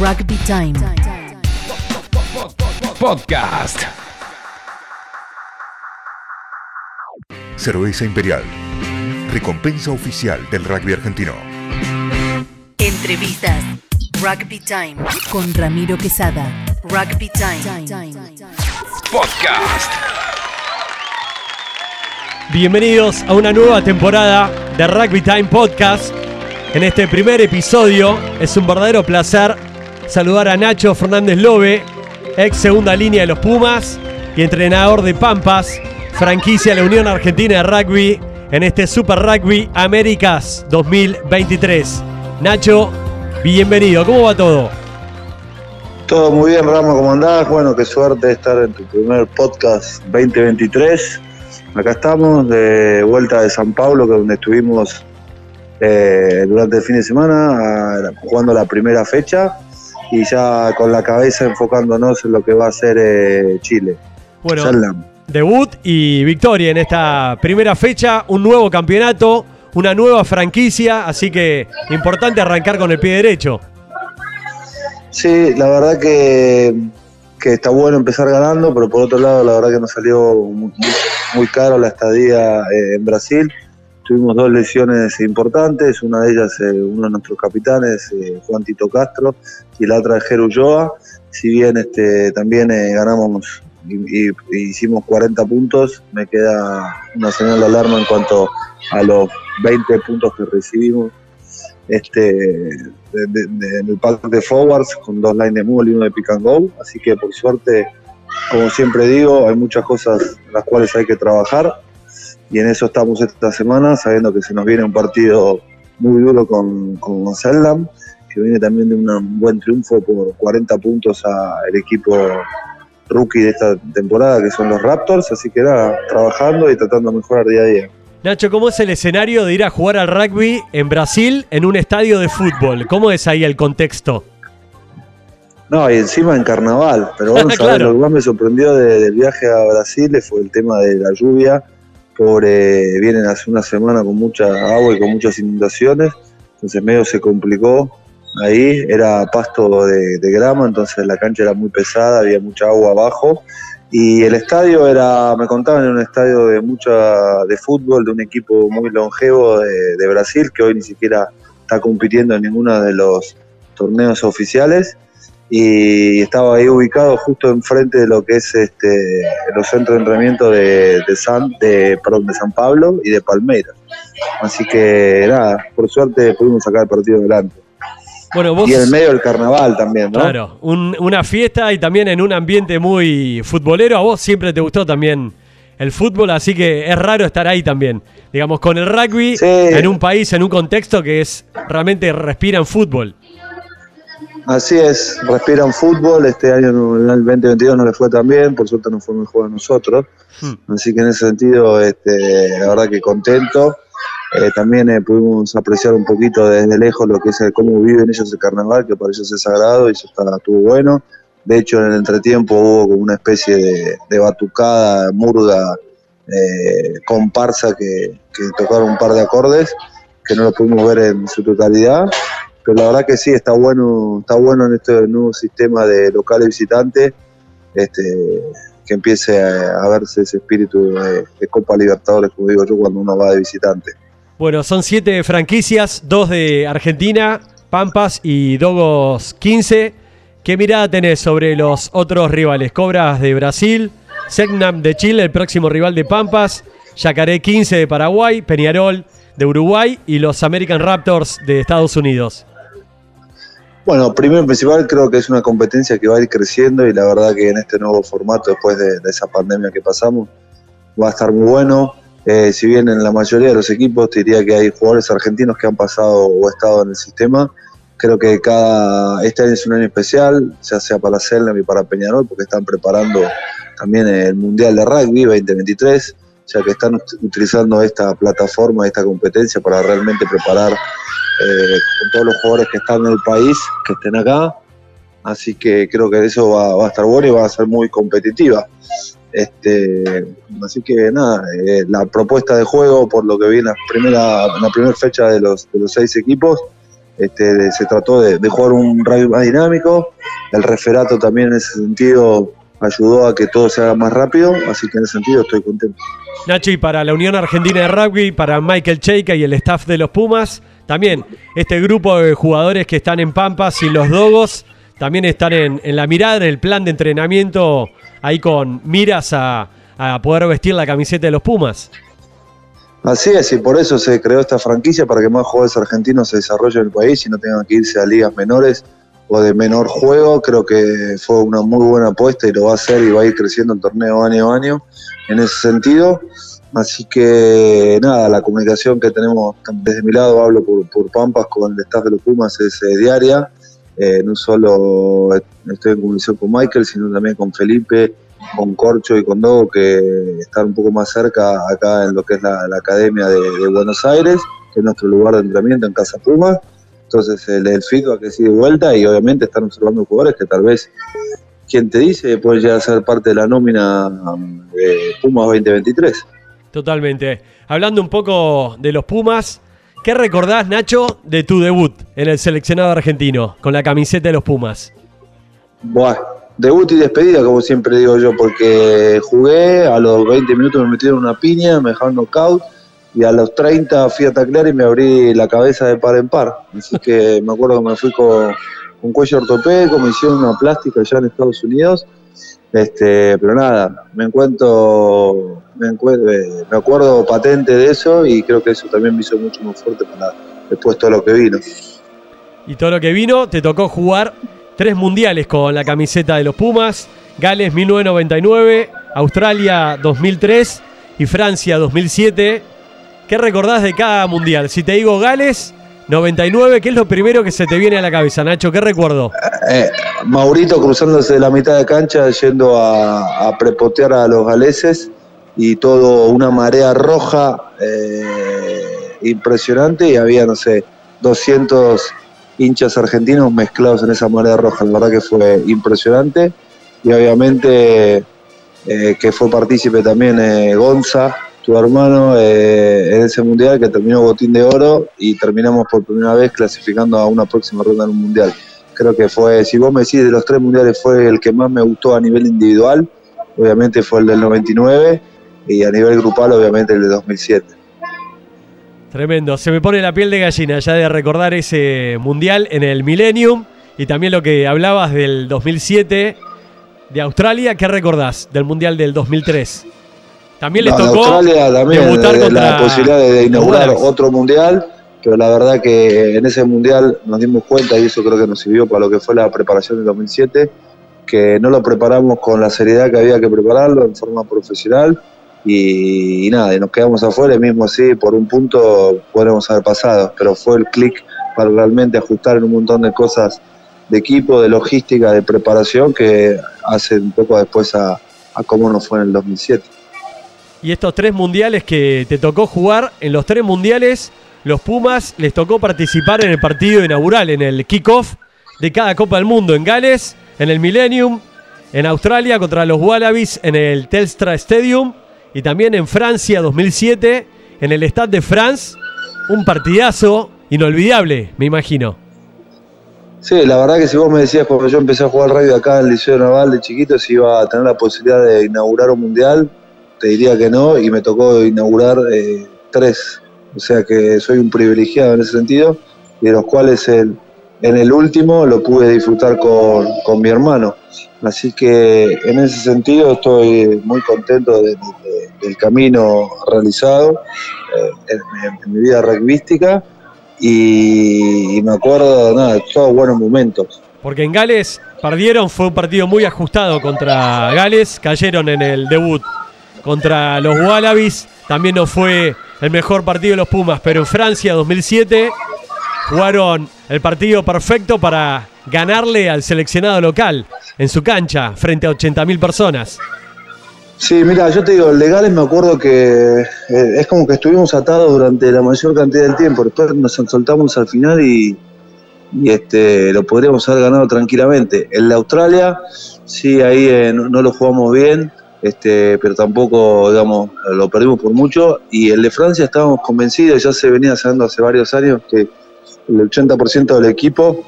Rugby Time. Podcast. Cerveza Imperial. Recompensa oficial del rugby argentino. Entrevistas. Rugby Time. Con Ramiro Quesada. Rugby Time. Podcast. Bienvenidos a una nueva temporada de Rugby Time Podcast. En este primer episodio es un verdadero placer saludar a Nacho Fernández Lobe, ex segunda línea de los Pumas y entrenador de Pampas, franquicia de la Unión Argentina de Rugby en este Super Rugby Américas 2023. Nacho, bienvenido, ¿cómo va todo? Todo muy bien, Ramos, ¿cómo andás? Bueno, qué suerte estar en tu primer podcast 2023. Acá estamos, de vuelta de San Pablo, que donde estuvimos eh, durante el fin de semana, jugando la primera fecha y ya con la cabeza enfocándonos en lo que va a ser eh, Chile. Bueno, Sallam. debut y victoria en esta primera fecha, un nuevo campeonato, una nueva franquicia, así que importante arrancar con el pie derecho. Sí, la verdad que, que está bueno empezar ganando, pero por otro lado, la verdad que nos salió muy, muy caro la estadía eh, en Brasil. Tuvimos dos lesiones importantes, una de ellas eh, uno de nuestros capitanes, eh, Juan Tito Castro, y la otra de Jeru Ulloa. Si bien este, también eh, ganamos y, hicimos 40 puntos, me queda una señal de alarma en cuanto a los 20 puntos que recibimos este, de- en el pack de forwards con dos lines de mule y uno de pick and go. Así que por suerte, como siempre digo, hay muchas cosas en las cuales hay que trabajar y en eso estamos esta semana, sabiendo que se nos viene un partido muy duro con, con Sellam, que viene también de un buen triunfo por 40 puntos al equipo rookie de esta temporada, que son los Raptors. Así que nada, trabajando y tratando de mejorar día a día. Nacho, ¿cómo es el escenario de ir a jugar al rugby en Brasil en un estadio de fútbol? ¿Cómo es ahí el contexto? No, y encima en carnaval. Pero bueno, Claro. lo que más me sorprendió de- del viaje a Brasil fue el tema de la lluvia. Por, eh, vienen hace una semana con mucha agua y con muchas inundaciones. Entonces medio se complicó. Ahí era pasto de, de grama, entonces la cancha era muy pesada, había mucha agua abajo. Y el estadio era, me contaban, era un estadio de mucha de fútbol, de un equipo muy longevo de, de Brasil, que hoy ni siquiera está compitiendo en ninguno de los torneos oficiales y estaba ahí ubicado justo enfrente de lo que es este los centros de entrenamiento de, de San de, perdón, de San Pablo y de Palmeiras. Así que nada, por suerte pudimos sacar el partido adelante. Bueno, vos. Y en el medio del carnaval también, ¿no? Claro, un- una fiesta y también en un ambiente muy futbolero. A vos siempre te gustó también el fútbol, así que es raro estar ahí también. Digamos, con el rugby Sí. en un país, en un contexto que es realmente respiran fútbol. Así es, respiran fútbol, este año el 2022 no le fue tan bien, por suerte no fue mejor a nosotros, Hmm. así que en ese sentido, este, la verdad que contento. Eh, también eh, pudimos apreciar un poquito desde lejos lo que es el- cómo viven ellos el carnaval, que para ellos es sagrado y eso está, estuvo bueno. De hecho, en el entretiempo hubo como una especie de, de batucada, murga, eh, comparsa que, que tocaron un par de acordes, que no lo pudimos ver en su totalidad la verdad que sí está bueno está bueno en este nuevo sistema de local y visitante este que empiece a, verse ese espíritu de, de Copa Libertadores como digo yo cuando uno va de visitante Bueno, son siete franquicias, dos de Argentina, Pampas y Dogos 15. ¿Qué mirada tenés sobre los otros rivales? Cobras de Brasil, Segnam de Chile, el próximo rival de Pampas, Yacaré 15 de Paraguay, Peñarol de Uruguay y los American Raptors de Estados Unidos. Bueno primero y principal creo que es una competencia que va a ir creciendo y la verdad que en este nuevo formato después de, de esa pandemia que pasamos va a estar muy bueno. Eh, si bien en la mayoría de los equipos te diría que hay jugadores argentinos que han pasado o estado en el sistema, creo que cada este año es un año especial, ya sea para Selnam y para Peñarol, porque están preparando también el Mundial de Rugby 2023, ya que están ut- utilizando esta plataforma, esta competencia para realmente preparar eh, con todos los jugadores que están en el país, que estén acá. Así que creo que eso va, a estar bueno y va a ser muy competitiva. Este, así que nada, eh, la propuesta de juego, por lo que vi en la primera, la primera fecha de los, seis equipos, Este, se trató de, jugar un rugby más dinámico, el referato también en ese sentido ayudó a que todo se haga más rápido, así que en ese sentido estoy contento. Nachi, para la Unión Argentina de Rugby, para Michael Cheika y el staff de los Pumas, también este grupo de jugadores que están en Pampas y los Dogos, también están en, la mirada, en el plan de entrenamiento, ahí con miras a, a poder vestir la camiseta de los Pumas. Así es, y por eso se creó esta franquicia para que más jugadores argentinos se desarrollen en el país y no tengan que irse a ligas menores o de menor juego. Creo que fue una muy buena apuesta y lo va a hacer y va a ir creciendo el torneo año a año en ese sentido. Así que nada, la comunicación que tenemos desde mi lado, hablo por, Pampas con el staff de los Pumas, es eh, diaria. Eh, no solo estoy en comunicación con Michael, sino también con Felipe, con Corcho y con Dogo, que están un poco más cerca acá en lo que es la, Academia de, de Buenos Aires, que es nuestro lugar de entrenamiento en Casa Puma. Entonces el, el feedback sigue de vuelta y obviamente están observando jugadores que tal vez, quien te dice, pueden llegar a ser parte de la nómina de Pumas 2023. Totalmente. Hablando un poco de los Pumas, ¿qué recordás, Nacho, de tu debut en el seleccionado argentino con la camiseta de los Pumas? Buah, debut y despedida, como siempre digo yo, porque jugué, a los 20 minutos me metieron una piña, me dejaron knockout, y a los 30 fui a taclear y me abrí la cabeza de par en par. Así que me acuerdo que me fui con, con cuello ortopédico, me hicieron una plástica allá en Estados Unidos. Este, pero nada, me encuentro, me, encuentro, eh, me acuerdo patente de eso y creo que eso también me hizo mucho más fuerte para después todo lo que vino. Y todo lo que vino, te tocó jugar tres mundiales con la camiseta de los Pumas, Gales 1999, Australia 2003 y Francia 2007. ¿Qué recordás de cada mundial? Si te digo Gales 99, ¿qué es lo primero que se te viene a la cabeza, Nacho? ¿Qué recuerdo? Eh, Maurito cruzándose de la mitad de cancha yendo a, prepotear a los galeses y todo una marea roja eh, impresionante y había, no sé, 200 hinchas argentinos mezclados en esa marea roja. La verdad que fue impresionante y obviamente eh, que fue partícipe también Gonza, tu hermano, eh, en ese mundial que terminó botín de oro y terminamos por primera vez clasificando a una próxima ronda en un mundial. Creo que fue, si vos me decís de los tres mundiales, fue el que más me gustó a nivel individual, obviamente fue el del 99 y a nivel grupal, obviamente el de 2007. Tremendo, se me pone la piel de gallina ya de recordar ese mundial en el Millennium y también lo que hablabas del 2007 de Australia. ¿Qué recordás del mundial del 2003? También No, en tocó Australia también debutar eh, contra la posibilidad de, de inaugurar otro mundial, pero la verdad que en ese mundial nos dimos cuenta y eso creo que nos sirvió para lo que fue la preparación del 2007, que no lo preparamos con la seriedad que había que prepararlo en forma profesional y, y nada, y nos quedamos afuera y mismo así por un punto podríamos haber pasado, pero fue el clic para realmente ajustar en un montón de cosas de equipo, de logística, de preparación que hace un poco después a, a cómo nos fue en el 2007. Y estos tres mundiales que te tocó jugar, en los tres mundiales, los Pumas les tocó participar en el partido inaugural, en el kickoff de cada Copa del Mundo, en Gales, en el Millennium, en Australia contra los Wallabies en el Telstra Stadium y también en Francia 2007 en el Stade de France. Un partidazo inolvidable, me imagino. Sí, la verdad que si vos me decías cuando yo empecé a jugar radio acá en el Liceo Naval de chiquito si iba a tener la posibilidad de inaugurar un mundial, te diría que no y me tocó inaugurar eh, tres. O sea que soy un privilegiado en ese sentido y de los cuales el, en el último lo pude disfrutar con, con mi hermano. Así que en ese sentido estoy muy contento de- de- de- del camino realizado eh, en, mi vida rugbyística y, y me acuerdo, nada, de todos buenos momentos. Porque en Gales perdieron, fue un partido muy ajustado contra Gales, cayeron en el debut contra los Wallabies, también no fue el mejor partido de los Pumas, pero en Francia 2007 jugaron el partido perfecto para ganarle al seleccionado local en su cancha frente a 80.000 personas. Sí, mira, yo te digo, legales me acuerdo que eh, es como que estuvimos atados durante la mayor cantidad del tiempo, después nos soltamos al final y, este, lo podríamos haber ganado tranquilamente. El de Australia, sí, ahí eh, no lo jugamos bien, este, pero tampoco, lo perdimos por mucho. Y el de Francia estábamos convencidos, ya se venía haciendo hace varios años que el 80% del equipo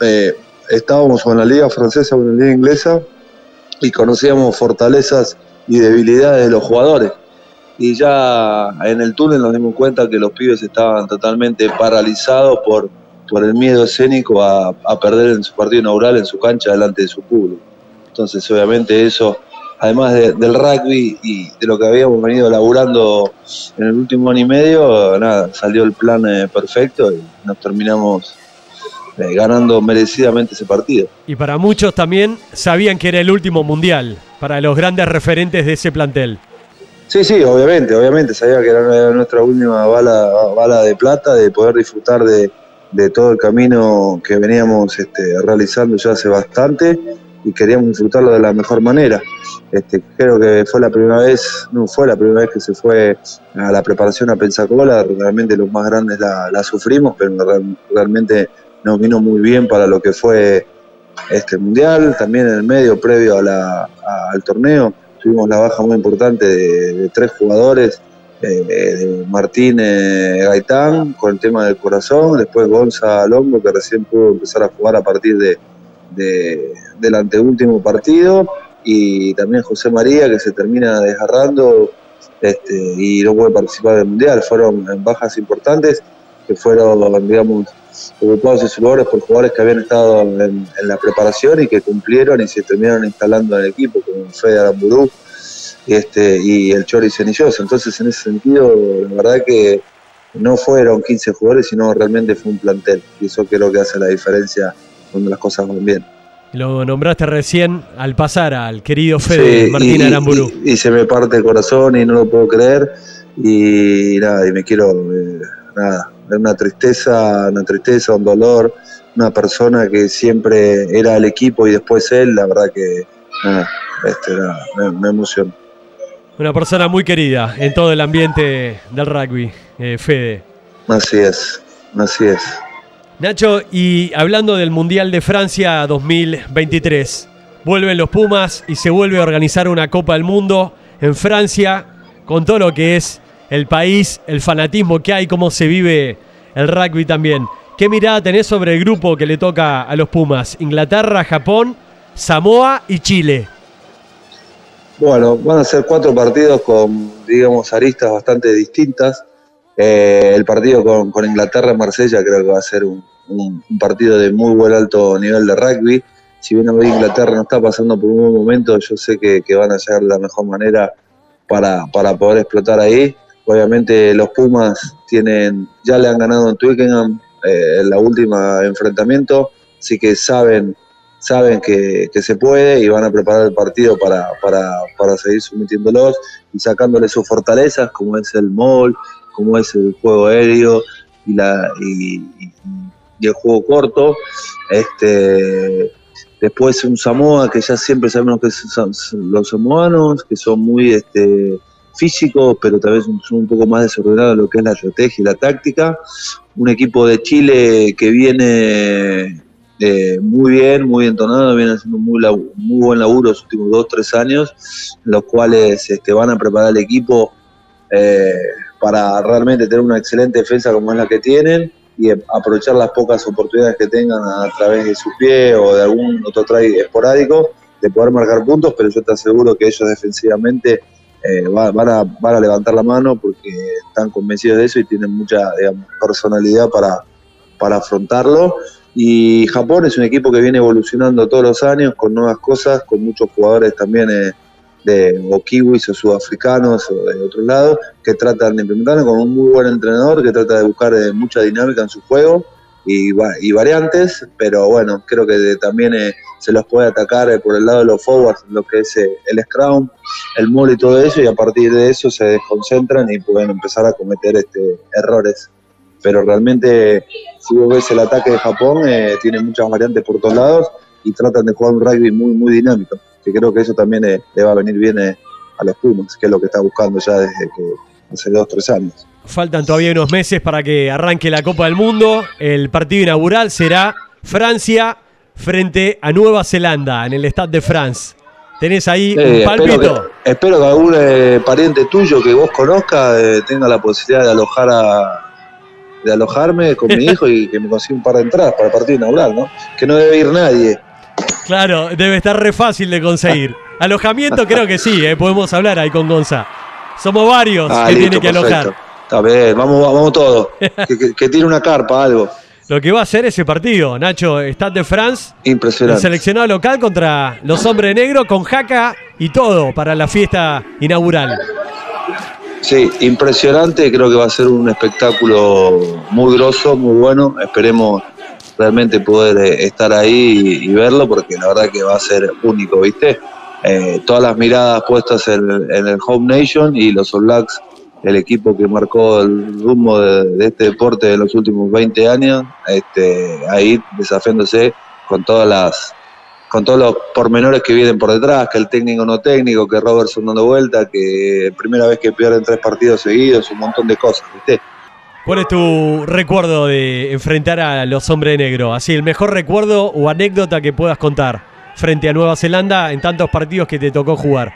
eh, estábamos con la liga francesa o en la liga inglesa y conocíamos fortalezas y debilidades de los jugadores. Y ya en el túnel nos dimos cuenta que los pibes estaban totalmente paralizados por, por el miedo escénico a perder en su partido inaugural en su cancha delante de su público. Entonces, obviamente, eso, además de- del rugby y de lo que habíamos venido laburando en el último año y medio, nada, salió el plan eh, perfecto y nos terminamos eh, ganando merecidamente ese partido. Y para muchos también sabían que era el último mundial, para los grandes referentes de ese plantel. Sí, sí, obviamente, obviamente, sabía que era nuestra última bala, bala de plata, de poder disfrutar de, de todo el camino que veníamos este, realizando ya hace bastante y queríamos disfrutarlo de la mejor manera. Este, creo que fue la primera vez, no fue la primera vez que se fue a la preparación a Pensacola, realmente los más grandes la, sufrimos, pero real- realmente nos vino muy bien para lo que fue este mundial, también en el medio previo a la- al torneo tuvimos la baja muy importante de, tres jugadores, eh, Martín Gaitán con el tema del corazón, después Gonza Longo que recién pudo empezar a jugar a partir de, de- del anteúltimo partido y también José María que se termina desgarrando este, y no puede participar del mundial. Fueron bajas importantes que fueron, digamos, ocupados en sus lugares por jugadores que habían estado en, la preparación y que cumplieron y se terminaron instalando en el equipo, como Fede Aramburú este, y el Chori Cenillosa. Entonces, en ese sentido, la verdad que no fueron 15 jugadores, sino realmente fue un plantel. Y eso creo que hace la diferencia cuando las cosas van bien. Lo nombraste recién al pasar al querido Fede Sí, Martín y- Aramburu. Y, y se me parte el corazón y no lo puedo creer. Y nada, y me quiero, eh, nada, una tristeza, una tristeza, un dolor. Una persona que siempre era el equipo y después él, la verdad que nada, este, nada, me, me emociona. Una persona muy querida en todo el ambiente del rugby, eh, Fede. Así es, así es. Nacho, y hablando del Mundial de Francia 2023, vuelven los Pumas y se vuelve a organizar una Copa del Mundo en Francia, con todo lo que es el país, el fanatismo que hay, cómo se vive el rugby también. ¿Qué mirada tenés sobre el grupo que le toca a los Pumas? Inglaterra, Japón, Samoa y Chile. Bueno, van a ser cuatro partidos con, digamos, aristas bastante distintas. Eh, el partido con, con Inglaterra en Marsella creo que va a ser un, partido de muy buen alto nivel de rugby. Si bien Inglaterra no está pasando por un buen momento, yo sé que, van a llegar de la mejor manera para, para poder explotar ahí. Obviamente los Pumas tienen, ya le han ganado en Twickenham eh, en la última enfrentamiento, así que saben saben que, que se puede y van a preparar el partido para, para, para seguir sometiéndolos y sacándole sus fortalezas, como es el mall, como es el juego aéreo y, la, y, el juego corto. Este, después un Samoa, que ya siempre sabemos que son los samoanos, que son muy este, físicos, pero tal vez son un poco más desordenados en lo que es la estrategia y la táctica. Un equipo de Chile que viene eh, muy bien, muy entonado, viene haciendo muy, muy buen laburo los últimos dos, tres años, los cuales este, van a preparar el equipo eh, para realmente tener una excelente defensa como es la que tienen y aprovechar las pocas oportunidades que tengan a través de su pie o de algún otro try esporádico de poder marcar puntos, pero yo te aseguro que ellos defensivamente eh, va- van, a, van a levantar la mano porque están convencidos de eso y tienen mucha digamos, personalidad para, para afrontarlo. Y Japón es un equipo que viene evolucionando todos los años con nuevas cosas, con muchos jugadores también eh, de o kiwis o sudafricanos o de otros lados que tratan de implementarlo con un muy buen entrenador que trata de buscar eh, mucha dinámica en su juego y, y variantes, pero bueno, creo que también eh, se los puede atacar eh, por el lado de los forwards, lo que es eh, el scrum, el mole y todo eso, y a partir de eso se desconcentran y pueden empezar a cometer este, errores. Pero realmente, si vos ves el ataque de Japón, tiene muchas variantes por todos lados y tratan de jugar un rugby muy, muy dinámico, que creo que eso también eh, le va a venir bien eh, a los Pumas, que es lo que está buscando ya desde que hace dos, tres años. Faltan todavía unos meses para que arranque la Copa del Mundo. El partido inaugural será Francia frente a Nueva Zelanda en el Stade de France. ¿Tenés ahí Eh, un espero, pálpito? que, espero que algún eh, pariente tuyo que vos conozcas eh, tenga la posibilidad de alojar a, de alojarme con mi hijo y que me consiga un par de entradas para el partido inaugural, ¿no? Que no debe ir nadie. Claro, debe estar re fácil de conseguir. Alojamiento creo que sí, eh, podemos hablar ahí con Gonza. Somos varios Ah, que listo, tienen que alojar. Está bien, vamos, vamos todos. Que, que, que tire una carpa, algo. Lo que va a ser ese partido, Nacho, Stade de France, el Impresionante. seleccionado local contra los hombres negros con jaca y todo para la fiesta inaugural. Sí, impresionante. Creo que va a ser un espectáculo muy grosso, muy bueno. Esperemos realmente poder estar ahí y, verlo porque la verdad que va a ser único, ¿viste? Eh, todas las miradas puestas en, el Home Nation y los All Blacks, el equipo que marcó el rumbo de, de este deporte en los últimos 20 años, este, ahí desafiándose con todas las con todos los pormenores que vienen por detrás, que el técnico no técnico, que Robertson dando vuelta, que primera vez que pierden tres partidos seguidos, un montón de cosas, ¿viste? ¿Cuál es tu recuerdo de enfrentar a los hombres negros? Así, el mejor recuerdo o anécdota que puedas contar frente a Nueva Zelanda en tantos partidos que te tocó jugar.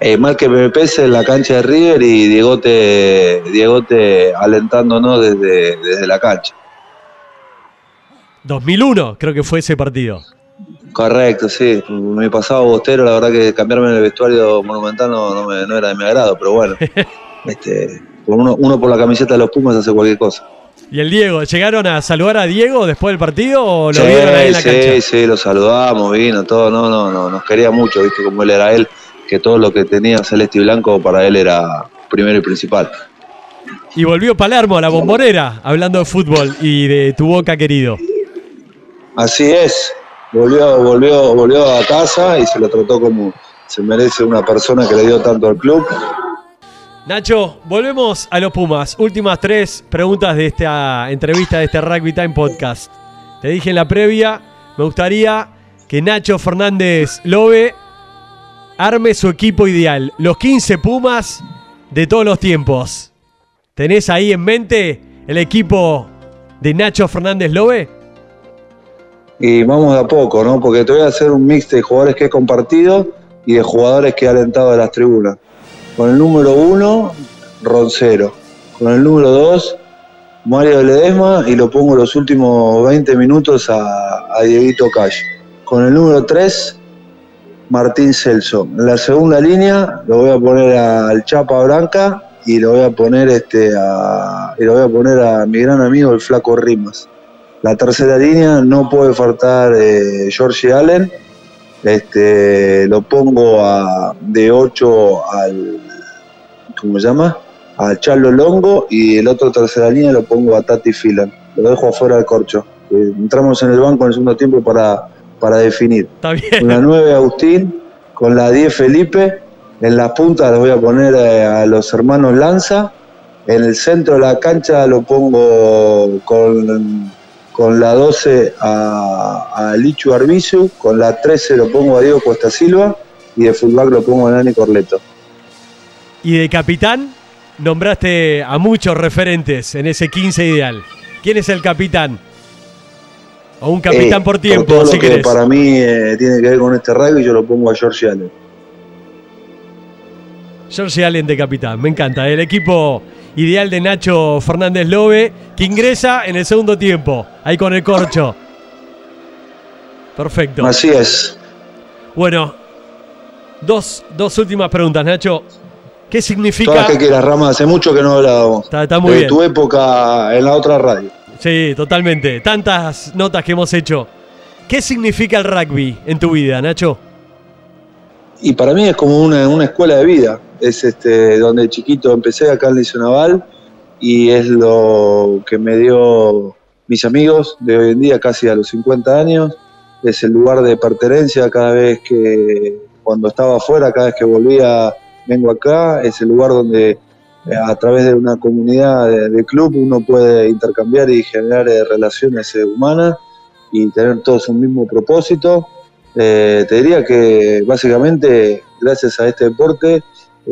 Eh, mal que me pese en la cancha de River y Diegote, Diegote alentándonos desde, desde la cancha. 2001 creo que fue ese partido. Correcto, sí. Me pasaba bostero, la verdad que cambiarme en el vestuario monumental no, no, me- no era de mi agrado, pero bueno. este, uno, uno por la camiseta de los Pumas hace cualquier cosa. ¿Y el Diego? ¿Llegaron a saludar a Diego después del partido o lo sí, vieron ahí en la sí, cancha? sí, lo saludamos, vino, todo, no, no, no, nos quería mucho, viste como él era él, que todo lo que tenía celeste y blanco para él era primero y principal. Y volvió Palermo a la bombonera, hablando de fútbol y de tu boca querido. Así es, volvió, volvió, volvió a casa y se lo trató como se merece una persona que le dio tanto al club. Nacho, volvemos a los Pumas. Últimas tres preguntas de esta entrevista de este Rugby Time Podcast. Te dije en la previa, me gustaría que Nacho Fernández Lobe arme su equipo ideal. Los 15 Pumas de todos los tiempos. ¿Tenés ahí en mente el equipo de Nacho Fernández Lobe? Y vamos de a poco, ¿no? Porque te voy a hacer un mix de jugadores que he compartido y de jugadores que he alentado de las tribunas. Con el número uno, Roncero. Con el número dos, Mario Ledesma y lo pongo los últimos 20 minutos a, a Dieguito Calle. Con el número tres, Martín Celso. En la segunda línea lo voy a poner al Chapa Blanca y lo voy a poner este a, y lo voy a poner a mi gran amigo el Flaco Rimas. La tercera línea no puede faltar eh, Allen. Este, lo pongo a, de 8 al. ¿Cómo se llama? A Charlo Longo y el otro tercera línea lo pongo a Tati Filan. Lo dejo afuera del corcho. Eh, entramos en el banco en el segundo tiempo para, para definir. Está Con bien. la 9 Agustín, con la 10 Felipe, en las puntas los voy a poner eh, a los hermanos Lanza, en el centro de la cancha lo pongo con, con la 12 a, a Lichu Arbizu, con la 13 lo pongo a Diego Costa Silva y de fullback lo pongo a Nani Corleto. Y de capitán, nombraste a muchos referentes en ese 15 ideal. ¿Quién es el capitán? O un capitán Eh, por tiempo, todo si lo que querés. para mí eh, tiene que ver con este rugby yo lo pongo a George Allen. George Allen de capitán, me encanta. El equipo ideal de Nacho Fernández Lobe, que ingresa en el segundo tiempo, ahí con el corcho. Perfecto. Así es. Bueno, dos, dos últimas preguntas, Nacho. ¿Qué Todas significa? las que quieras, Rama, hace mucho que no hablábamos. Está, está muy de bien. tu época en la otra radio. Sí, totalmente. Tantas notas que hemos hecho. ¿Qué significa el rugby en tu vida, Nacho? Y para mí es como una, una escuela de vida. Es este, donde de chiquito empecé acá en Liceo Naval y es lo que me dio mis amigos de hoy en día, casi a los 50 años. Es el lugar de pertenencia cada vez que, cuando estaba afuera, cada vez que volvía, vengo acá. Es el lugar donde eh, a través de una comunidad de, de club uno puede intercambiar y generar eh, relaciones eh, humanas y tener todos un mismo propósito. Eh, te diría que básicamente gracias a este deporte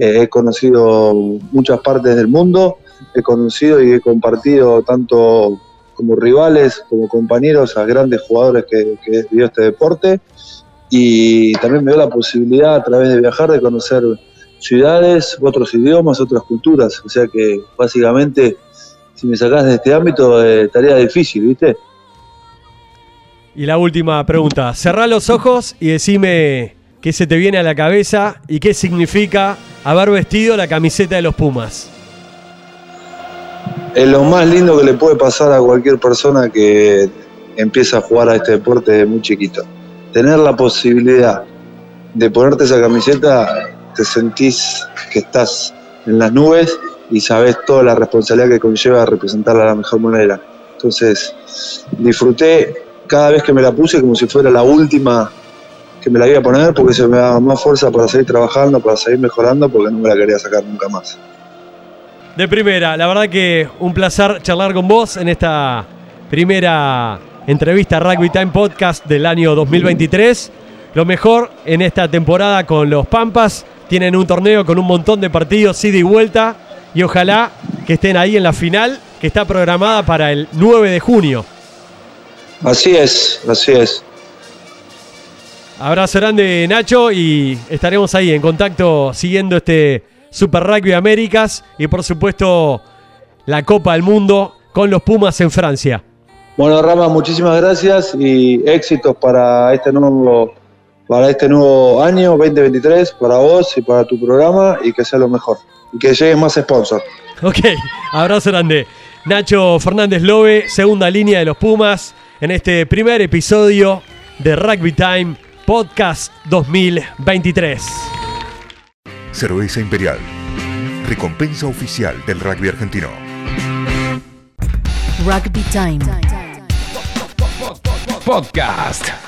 eh, he conocido muchas partes del mundo, he conocido y he compartido tanto como rivales, como compañeros a grandes jugadores que, que dio este deporte y también me dio la posibilidad a través de viajar de conocer ciudades, otros idiomas, otras culturas, o sea que básicamente si me sacás de este ámbito, eh, estaría difícil, ¿viste? Y la última pregunta. Cerrá los ojos y decime qué se te viene a la cabeza y qué significa haber vestido la camiseta de los Pumas. Es lo más lindo que le puede pasar a cualquier persona que empieza a jugar a este deporte de muy chiquito. Tener la posibilidad de ponerte esa camiseta, te sentís que estás en las nubes y sabes toda la responsabilidad que conlleva representarla de la mejor manera. Entonces, disfruté cada vez que me la puse como si fuera la última que me la iba a poner porque se me daba más fuerza para seguir trabajando, para seguir mejorando, porque no me la quería sacar nunca más. De primera, la verdad que un placer charlar con vos en esta primera entrevista Rugby Time Podcast del año 2023. Lo mejor en esta temporada con los Pampas. Tienen un torneo con un montón de partidos, ida y vuelta. Y ojalá que estén ahí en la final, que está programada para el 9 de junio. Así es, así es. Abrazo grande Nacho y estaremos ahí en contacto siguiendo este Super Rugby Américas y por supuesto la Copa del Mundo con los Pumas en Francia. Bueno, Rama, muchísimas gracias y éxitos para este nuevo para este nuevo año 2023, para vos y para tu programa y que sea lo mejor. Y que lleguen más sponsors. Ok, abrazo grande. Nacho Fernández Lobe, segunda línea de los Pumas, en este primer episodio de Rugby Time Podcast 2023. Cerveza Imperial. Recompensa oficial del rugby argentino. Rugby Time. Podcast.